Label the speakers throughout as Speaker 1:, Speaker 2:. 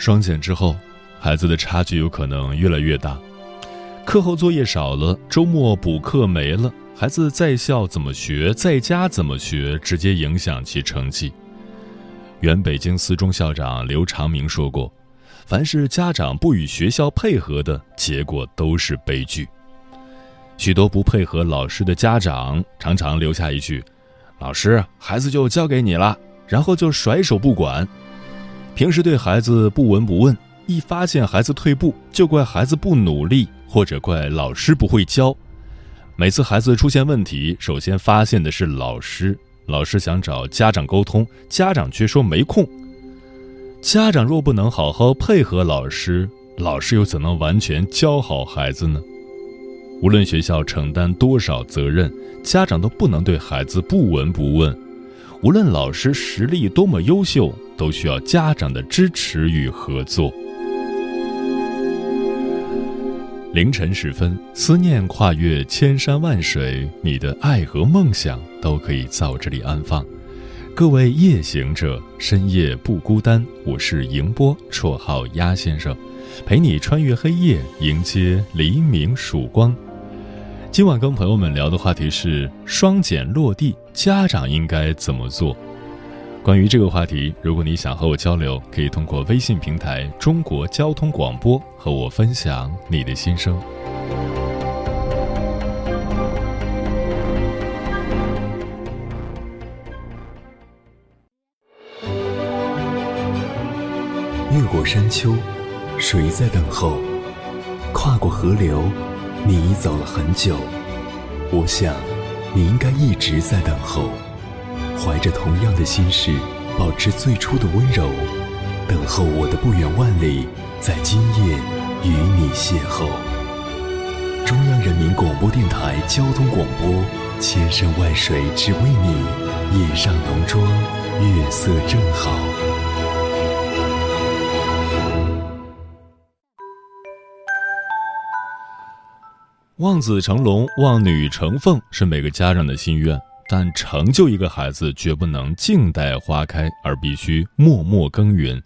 Speaker 1: 双减之后，孩子的差距有可能越来越大。课后作业少了，周末补课没了，孩子在校怎么学，在家怎么学，直接影响其成绩。原北京四中校长刘长明说过：“凡是家长不与学校配合的，结果都是悲剧。”许多不配合老师的家长，常常留下一句：“老师，孩子就交给你了。”然后就甩手不管。平时对孩子不闻不问，一发现孩子退步，就怪孩子不努力，或者怪老师不会教。每次孩子出现问题，首先发现的是老师。老师想找家长沟通，家长却说没空。家长若不能好好配合老师，老师又怎能完全教好孩子呢？无论学校承担多少责任，家长都不能对孩子不闻不问。无论老师实力多么优秀。都需要家长的支持与合作。凌晨时分，思念跨越千山万水，你的爱和梦想都可以在我这里安放。各位夜行者，深夜不孤单。我是迎波，绰号鸭先生，陪你穿越黑夜，迎接黎明曙光。今晚跟朋友们聊的话题是双减落地，家长应该怎么做？关于这个话题，如果你想和我交流，可以通过微信平台“中国交通广播”和我分享你的心声。
Speaker 2: 越过山丘，谁在等候？跨过河流，你已走了很久。我想，你应该一直在等候。怀着同样的心事，保持最初的温柔，等候我的不远万里，在今夜与你邂逅。中央人民广播电台交通广播，千山万水只为你，夜上浓妆，月色正好。
Speaker 1: 望子成龙，望女成凤，是每个家长的心愿。但成就一个孩子，绝不能静待花开，而必须默默耕耘。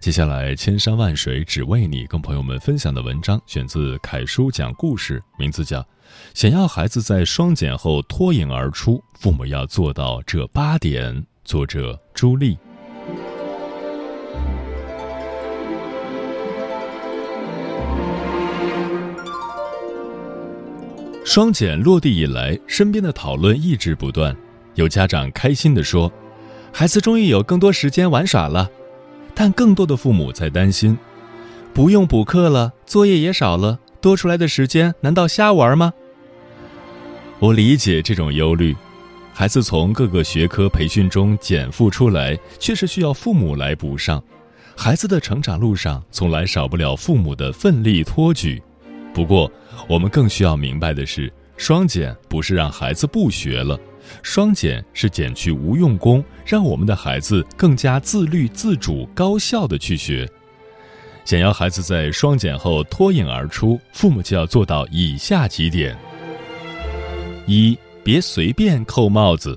Speaker 1: 接下来，千山万水只为你，跟朋友们分享的文章选自凯叔讲故事，名字叫《想要孩子在双减后脱颖而出，父母要做到这八点》，作者朱莉。双减落地以来，身边的讨论一直不断。有家长开心地说：“孩子终于有更多时间玩耍了。”但更多的父母在担心：“不用补课了，作业也少了，多出来的时间难道瞎玩吗？”我理解这种忧虑。孩子从各个学科培训中减负出来，确实需要父母来补上。孩子的成长路上，从来少不了父母的奋力托举。不过，我们更需要明白的是，双减不是让孩子不学了，双减是减去无用功，让我们的孩子更加自律、自主、高效的去学。想要孩子在双减后脱颖而出，父母就要做到以下几点：一、别随便扣帽子。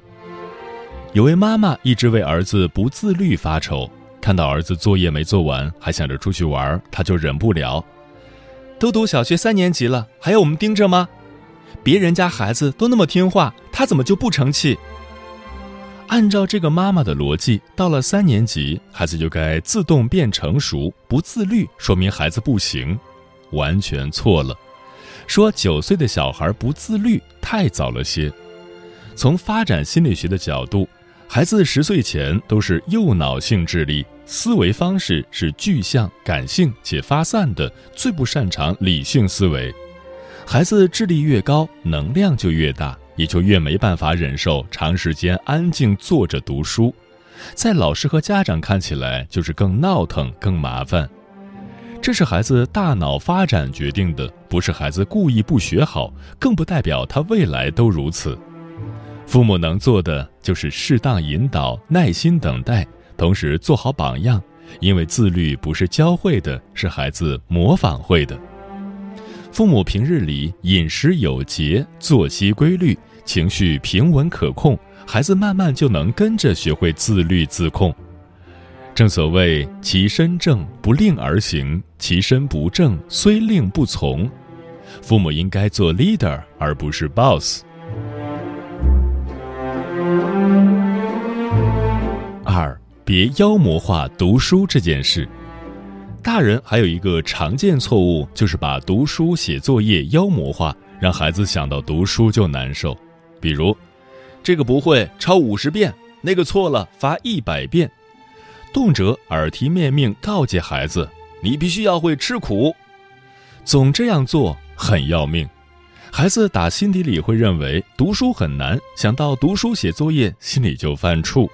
Speaker 1: 有位妈妈一直为儿子不自律发愁，看到儿子作业没做完，还想着出去玩，她就忍不了。都读小学三年级了，还要我们盯着吗？别人家孩子都那么听话，他怎么就不成器？按照这个妈妈的逻辑，到了三年级，孩子就该自动变成熟，不自律说明孩子不行，完全错了。说九岁的小孩不自律太早了些。从发展心理学的角度，孩子十岁前都是右脑性智力，思维方式是具象、感性且发散的，最不擅长理性思维。孩子智力越高，能量就越大，也就越没办法忍受长时间安静坐着读书，在老师和家长看起来就是更闹腾、更麻烦。这是孩子大脑发展决定的，不是孩子故意不学好，更不代表他未来都如此。父母能做的就是适当引导、耐心等待，同时做好榜样，因为自律不是教会的，是孩子模仿会的。父母平日里饮食有节、作息规律、情绪平稳可控，孩子慢慢就能跟着学会自律自控。正所谓“其身正，不令而行；其身不正，虽令不从。”父母应该做 leader，而不是 boss。二，别妖魔化读书这件事。大人还有一个常见错误，就是把读书写作业妖魔化，让孩子想到读书就难受。比如，这个不会抄五十遍，那个错了罚一百遍。动辄耳提面命告诫孩子：“你必须要会吃苦。”总这样做很要命，孩子打心底里会认为读书很难，想到读书写作业心里就犯怵。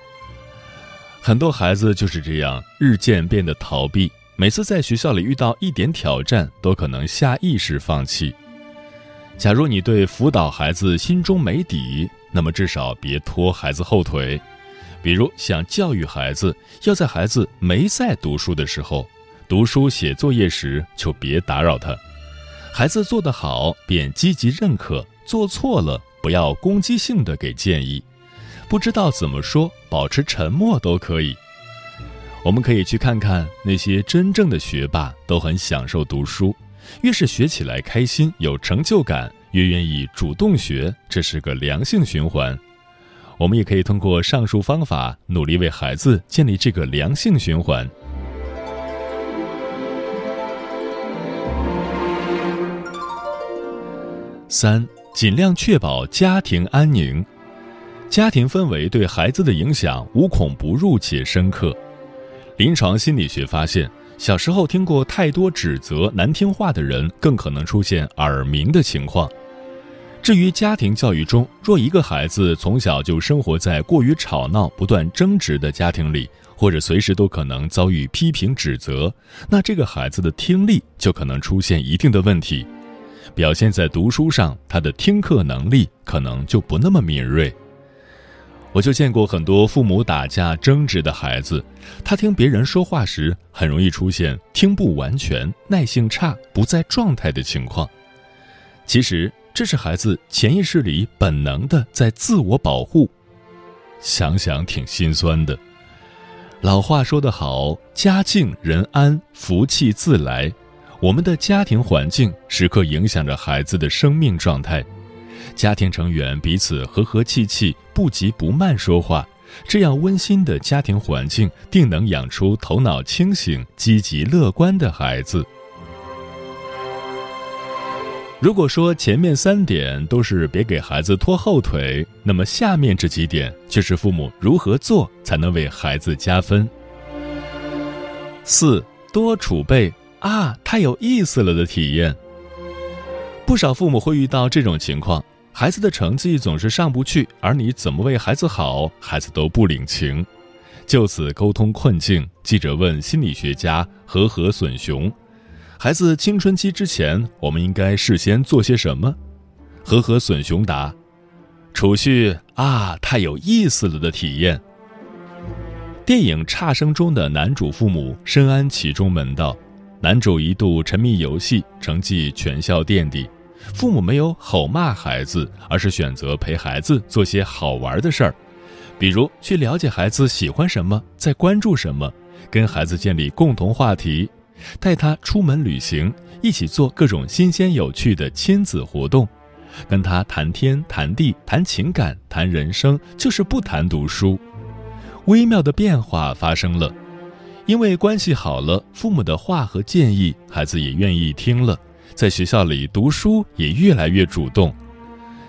Speaker 1: 很多孩子就是这样，日渐变得逃避，每次在学校里遇到一点挑战，都可能下意识放弃。假如你对辅导孩子心中没底，那么至少别拖孩子后腿。比如想教育孩子，要在孩子没在读书的时候，读书写作业时就别打扰他。孩子做得好，便积极认可；做错了，不要攻击性的给建议。不知道怎么说，保持沉默都可以。我们可以去看看那些真正的学霸，都很享受读书。越是学起来开心、有成就感，越愿意主动学，这是个良性循环。我们也可以通过上述方法，努力为孩子建立这个良性循环。三，尽量确保家庭安宁。家庭氛围对孩子的影响无孔不入且深刻。临床心理学发现，小时候听过太多指责、难听话的人，更可能出现耳鸣的情况。至于家庭教育中，若一个孩子从小就生活在过于吵闹、不断争执的家庭里，或者随时都可能遭遇批评指责，那这个孩子的听力就可能出现一定的问题，表现在读书上，他的听课能力可能就不那么敏锐。我就见过很多父母打架争执的孩子，他听别人说话时，很容易出现听不完全、耐性差、不在状态的情况。其实。这是孩子潜意识里本能的在自我保护，想想挺心酸的。老话说得好，家境人安，福气自来。我们的家庭环境时刻影响着孩子的生命状态。家庭成员彼此和和气气，不急不慢说话，这样温馨的家庭环境，定能养出头脑清醒、积极乐观的孩子。如果说前面三点都是别给孩子拖后腿，那么下面这几点却是父母如何做才能为孩子加分。四多储备啊，太有意思了的体验。不少父母会遇到这种情况：孩子的成绩总是上不去，而你怎么为孩子好，孩子都不领情。就此沟通困境，记者问心理学家和和隼雄。孩子青春期之前，我们应该事先做些什么？和和隼雄答：储蓄啊，太有意思了的体验。电影《差生》中的男主父母深谙其中门道。男主一度沉迷游戏，成绩全校垫底，父母没有吼骂孩子，而是选择陪孩子做些好玩的事儿，比如去了解孩子喜欢什么，在关注什么，跟孩子建立共同话题，带他出门旅行，一起做各种新鲜有趣的亲子活动，跟他谈天谈地谈情感谈人生，就是不谈读书。微妙的变化发生了，因为关系好了，父母的话和建议，孩子也愿意听了，在学校里读书也越来越主动。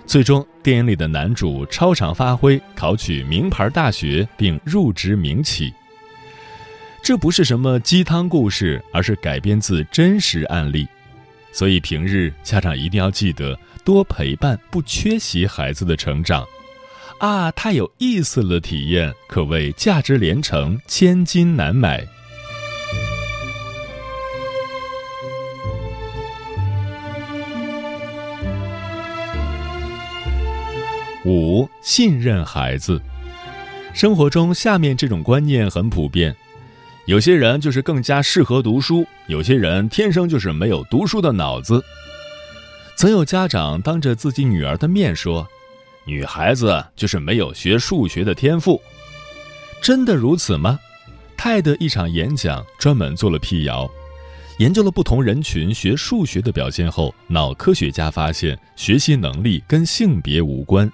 Speaker 1: 最终，电影里的男主超常发挥，考取名牌大学并入职名企。这不是什么鸡汤故事，而是改编自真实案例。所以平日家长一定要记得多陪伴，不缺席孩子的成长。啊，太有意思了！体验可谓价值连城，千金难买。五信任孩子，生活中下面这种观念很普遍：有些人就是更加适合读书，有些人天生就是没有读书的脑子。曾有家长当着自己女儿的面说：“女孩子就是没有学数学的天赋。”真的如此吗？泰的一场演讲专门做了辟谣，研究了不同人群学数学的表现后，脑科学家发现学习能力跟性别无关。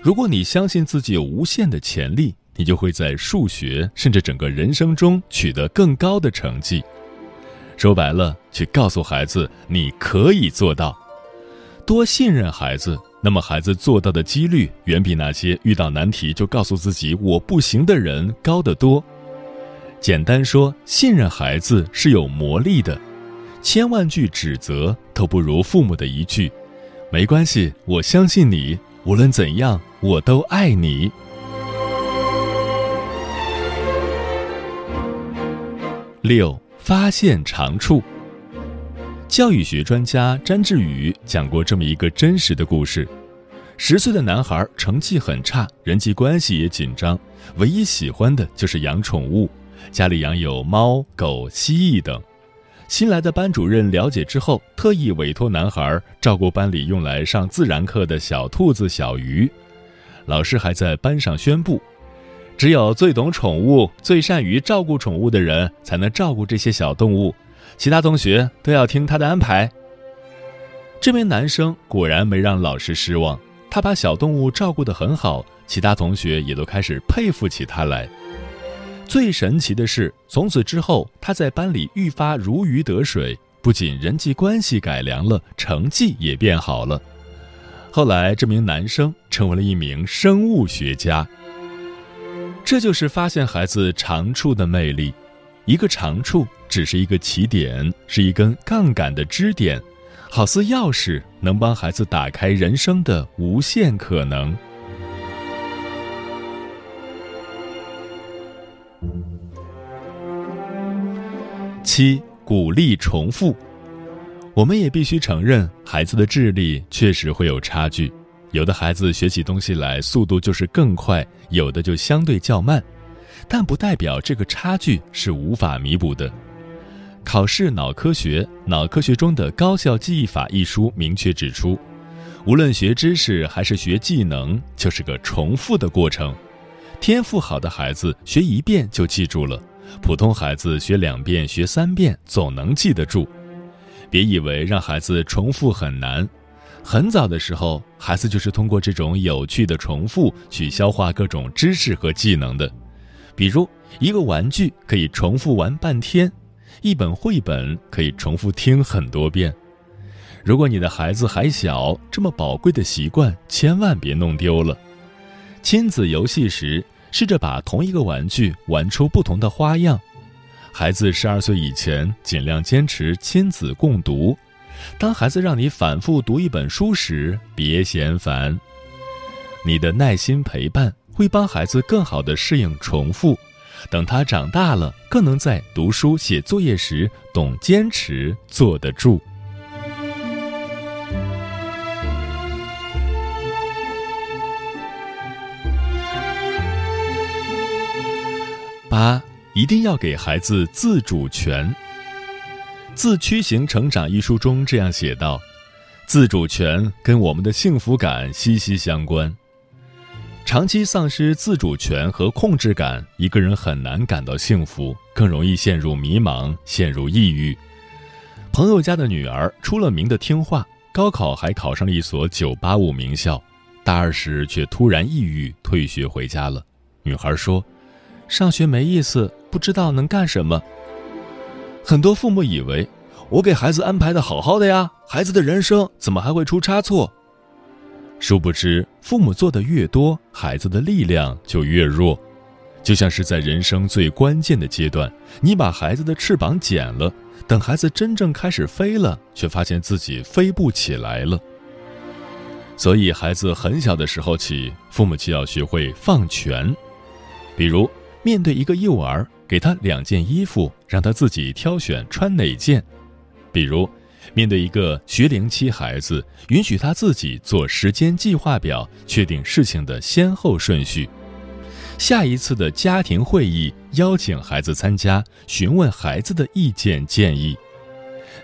Speaker 1: 如果你相信自己有无限的潜力，你就会在数学甚至整个人生中取得更高的成绩。说白了，去告诉孩子你可以做到，多信任孩子，那么孩子做到的几率远比那些遇到难题就告诉自己我不行的人高得多。简单说，信任孩子是有魔力的，千万句指责都不如父母的一句“没关系，我相信你”。无论怎样，我都爱你。六，发现长处。教育学专家詹志宇讲过这么一个真实的故事：十岁的男孩成绩很差，人际关系也紧张，唯一喜欢的就是养宠物，家里养有猫、狗、蜥蜴等。新来的班主任了解之后，特意委托男孩照顾班里用来上自然课的小兔子小鱼。老师还在班上宣布，只有最懂宠物、最善于照顾宠物的人才能照顾这些小动物，其他同学都要听他的安排。这名男生果然没让老师失望，他把小动物照顾得很好，其他同学也都开始佩服起他来。最神奇的是，从此之后，他在班里愈发如鱼得水，不仅人际关系改良了，成绩也变好了。后来，这名男生成为了一名生物学家。这就是发现孩子长处的魅力。一个长处只是一个起点，是一根杠杆的支点，好似钥匙，能帮孩子打开人生的无限可能。七，鼓励重复。我们也必须承认，孩子的智力确实会有差距。有的孩子学起东西来速度就是更快，有的就相对较慢，但不代表这个差距是无法弥补的。考试脑科学《脑科学中的高效记忆法》一书明确指出，无论学知识还是学技能，就是个重复的过程。天赋好的孩子学一遍就记住了。普通孩子学两遍、学三遍总能记得住，别以为让孩子重复很难。很早的时候，孩子就是通过这种有趣的重复去消化各种知识和技能的。比如，一个玩具可以重复玩半天，一本绘本可以重复听很多遍。如果你的孩子还小，这么宝贵的习惯千万别弄丢了。亲子游戏时。试着把同一个玩具玩出不同的花样。孩子十二岁以前，尽量坚持亲子共读。当孩子让你反复读一本书时，别嫌烦。你的耐心陪伴会帮孩子更好地适应重复。等他长大了，更能在读书写作业时懂坚持，坐得住。八一定要给孩子自主权。《自驱型成长》一书中这样写道：“自主权跟我们的幸福感息息相关。长期丧失自主权和控制感，一个人很难感到幸福，更容易陷入迷茫，陷入抑郁。朋友家的女儿出了名的听话，高考还考上了一所985名校，大二时却突然抑郁，退学回家了。女孩说：“上学没意思，不知道能干什么。”很多父母以为，我给孩子安排的好好的呀，孩子的人生怎么还会出差错？殊不知，父母做的越多，孩子的力量就越弱。就像是在人生最关键的阶段，你把孩子的翅膀剪了，等孩子真正开始飞了，却发现自己飞不起来了。所以，孩子很小的时候起，父母就要学会放权。比如，面对一个幼儿，给他两件衣服，让他自己挑选穿哪件；比如，面对一个学龄期孩子，允许他自己做时间计划表，确定事情的先后顺序。下一次的家庭会议，邀请孩子参加，询问孩子的意见建议。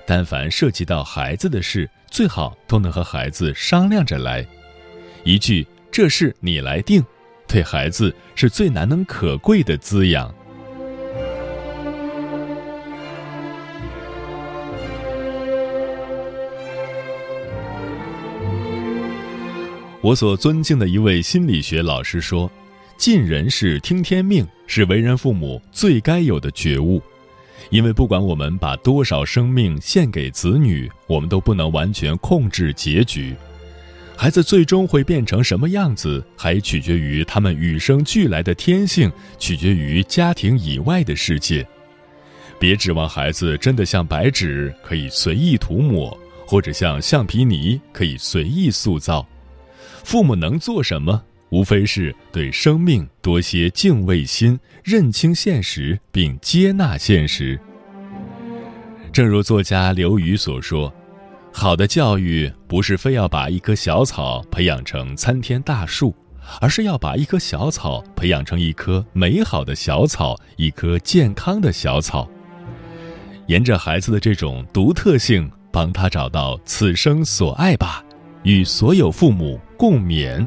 Speaker 1: 但凡涉及到孩子的事，最好都能和孩子商量着来。一句“这事你来定”，对孩子是最难能可贵的滋养。我所尊敬的一位心理学老师说：“尽人事，听天命，是为人父母最该有的觉悟。因为不管我们把多少生命献给子女，我们都不能完全控制结局。孩子最终会变成什么样子，还取决于他们与生俱来的天性，取决于家庭以外的世界。别指望孩子真的像白纸，可以随意涂抹，或者像橡皮泥，可以随意塑造。”父母能做什么？无非是对生命多些敬畏心，认清现实，并接纳现实。正如作家刘瑜所说：“好的教育不是非要把一棵小草培养成参天大树，而是要把一棵小草培养成一棵美好的小草，一棵健康的小草。沿着孩子的这种独特性，帮他找到此生所爱吧。”与所有父母共勉。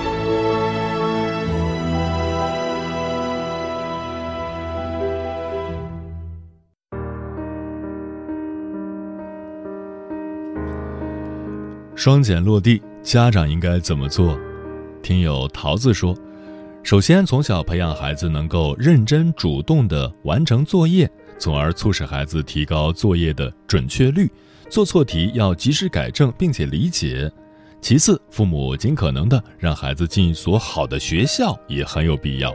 Speaker 1: 双减落地，家长应该怎么做？听友桃子说，首先从小培养孩子能够认真主动的完成作业，从而促使孩子提高作业的准确率。做错题要及时改正，并且理解。其次，父母尽可能的让孩子进一所好的学校也很有必要。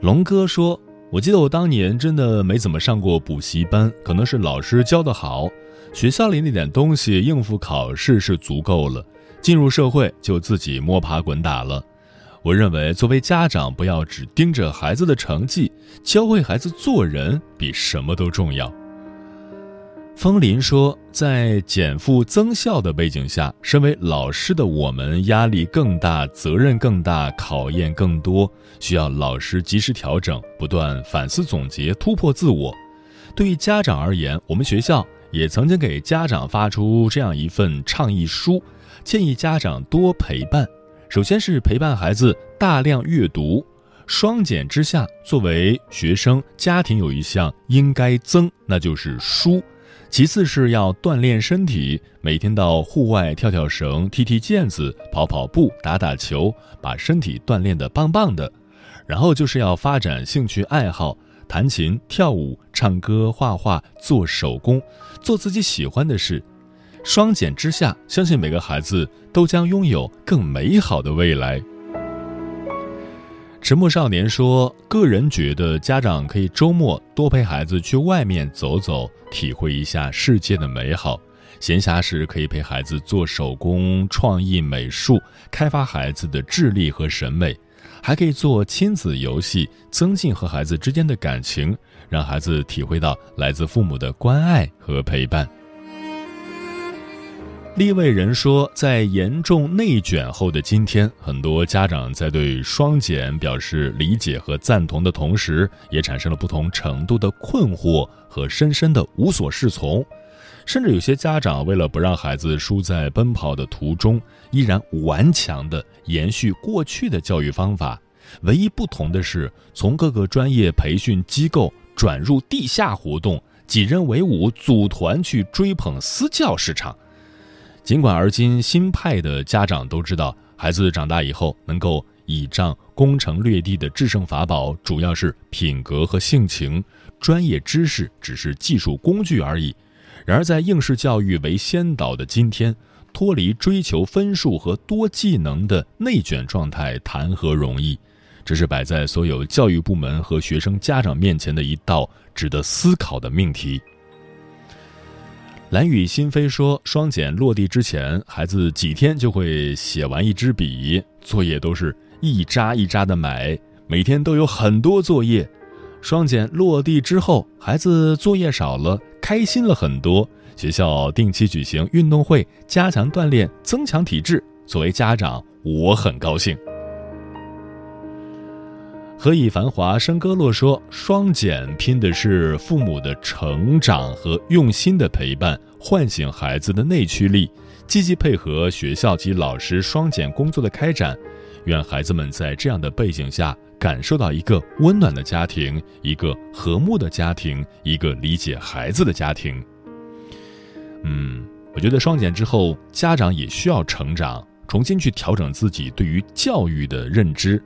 Speaker 1: 龙哥说：“我记得我当年真的没怎么上过补习班，可能是老师教的好，学校里那点东西应付考试是足够了。进入社会就自己摸爬滚打了。我认为，作为家长，不要只盯着孩子的成绩，教会孩子做人比什么都重要。”风林说，在减负增效的背景下，身为老师的我们压力更大，责任更大，考验更多，需要老师及时调整，不断反思总结，突破自我。对于家长而言，我们学校也曾经给家长发出这样一份倡议书，建议家长多陪伴。首先是陪伴孩子大量阅读，双减之下，作为学生家庭有一项应该增，那就是书。其次是要锻炼身体，每天到户外跳跳绳、踢踢毽子、跑跑步、打打球，把身体锻炼得棒棒的。然后就是要发展兴趣爱好，弹琴、跳舞、唱歌、画画、做手工，做自己喜欢的事。双减之下，相信每个孩子都将拥有更美好的未来。迟暮少年说：“个人觉得，家长可以周末多陪孩子去外面走走，体会一下世界的美好，闲暇时可以陪孩子做手工、创意美术，开发孩子的智力和审美，还可以做亲子游戏，增进和孩子之间的感情，让孩子体会到来自父母的关爱和陪伴。立位人说，在严重内卷后的今天，很多家长在对双减表示理解和赞同的同时，也产生了不同程度的困惑和深深的无所适从。甚至有些家长为了不让孩子输在奔跑的途中，依然顽强地延续过去的教育方法。唯一不同的是，从各个专业培训机构转入地下活动，几人为伍组团去追捧私教市场。尽管而今新派的家长都知道，孩子长大以后能够倚仗攻城略地的制胜法宝，主要是品格和性情，专业知识只是技术工具而已。然而，在应试教育为先导的今天，脱离追求分数和多技能的内卷状态，谈何容易？这是摆在所有教育部门和学生家长面前的一道值得思考的命题。蓝雨心扉说：“双减落地之前，孩子几天就会写完一支笔，作业都是一扎一扎的买，每天都有很多作业。双减落地之后，孩子作业少了，开心了很多。学校定期举行运动会，加强锻炼，增强体质。作为家长，我很高兴。”何以繁华笙歌落说：“双减拼的是父母的成长和用心的陪伴，唤醒孩子的内驱力，积极配合学校及老师双减工作的开展。愿孩子们在这样的背景下，感受到一个温暖的家庭，一个和睦的家庭，一个理解孩子的家庭。”嗯，我觉得双减之后，家长也需要成长，重新去调整自己对于教育的认知。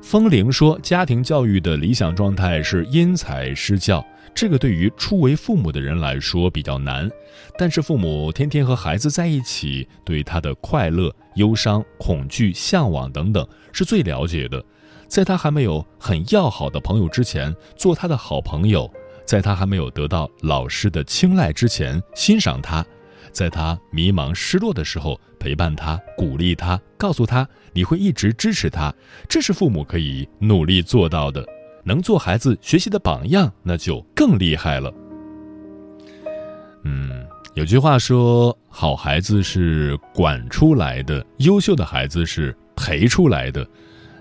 Speaker 1: 风铃说：“家庭教育的理想状态是因材施教，这个对于初为父母的人来说比较难。但是父母天天和孩子在一起，对他的快乐、忧伤、恐惧、向往等等是最了解的。在他还没有很要好的朋友之前，做他的好朋友；在他还没有得到老师的青睐之前，欣赏他。”在他迷茫失落的时候，陪伴他，鼓励他，告诉他你会一直支持他，这是父母可以努力做到的。能做孩子学习的榜样，那就更厉害了。嗯，有句话说，好孩子是管出来的，优秀的孩子是陪出来的。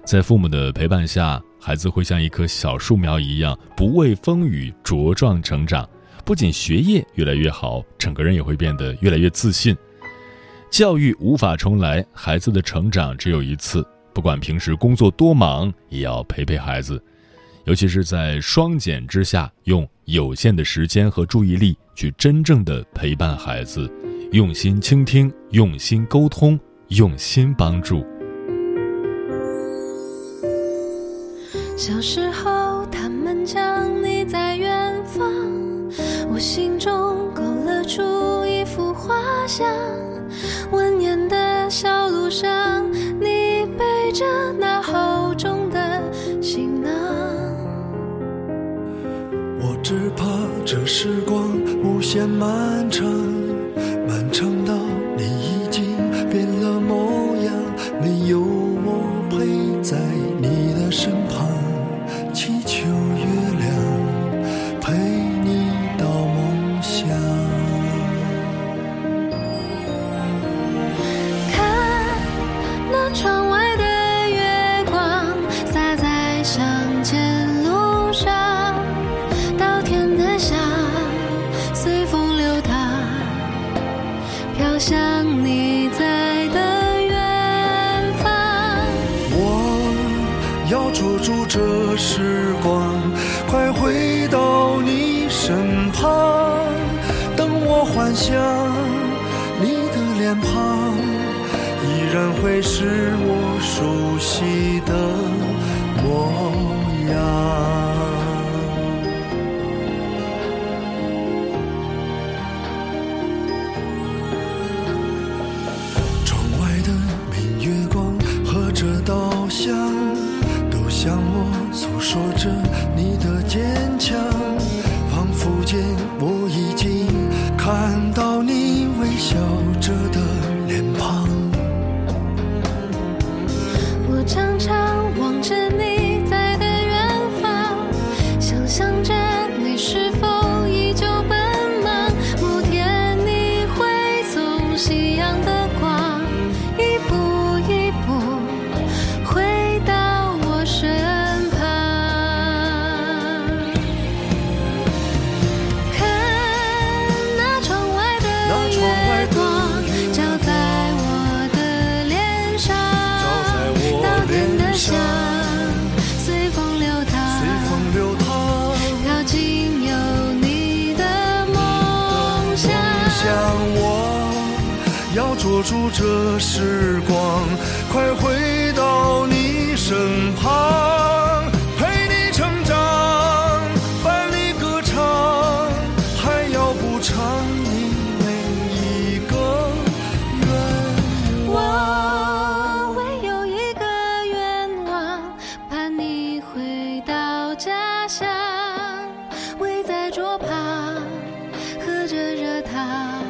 Speaker 1: 在父母的陪伴下，孩子会像一棵小树苗一样，不畏风雨茁壮成长。不仅学业越来越好，整个人也会变得越来越自信。教育无法重来，孩子的成长只有一次。不管平时工作多忙，也要陪陪孩子，尤其是在双减之下，用有限的时间和注意力去真正的陪伴孩子，用心倾听，用心沟通，用心帮助。
Speaker 3: 小时候，他们讲你在远方。我心中勾勒出一幅画像，蜿蜒的小路上，你背着那厚重的行囊。
Speaker 4: 我只怕这时光无限漫长，时光，快回到你身旁。等我幻想你的脸庞，依然会是我熟悉的模样。着锁住这时光，快回到你身旁，陪你成长，伴你歌唱，还要补偿你每一个愿望。
Speaker 3: 唯有一个愿望，盼你回到家乡，围在桌旁，喝着热汤，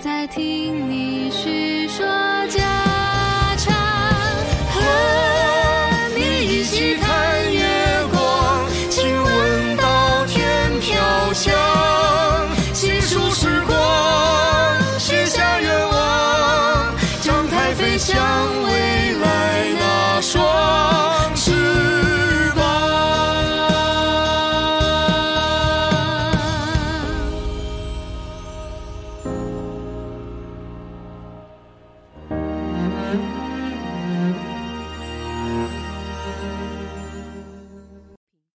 Speaker 3: 在听你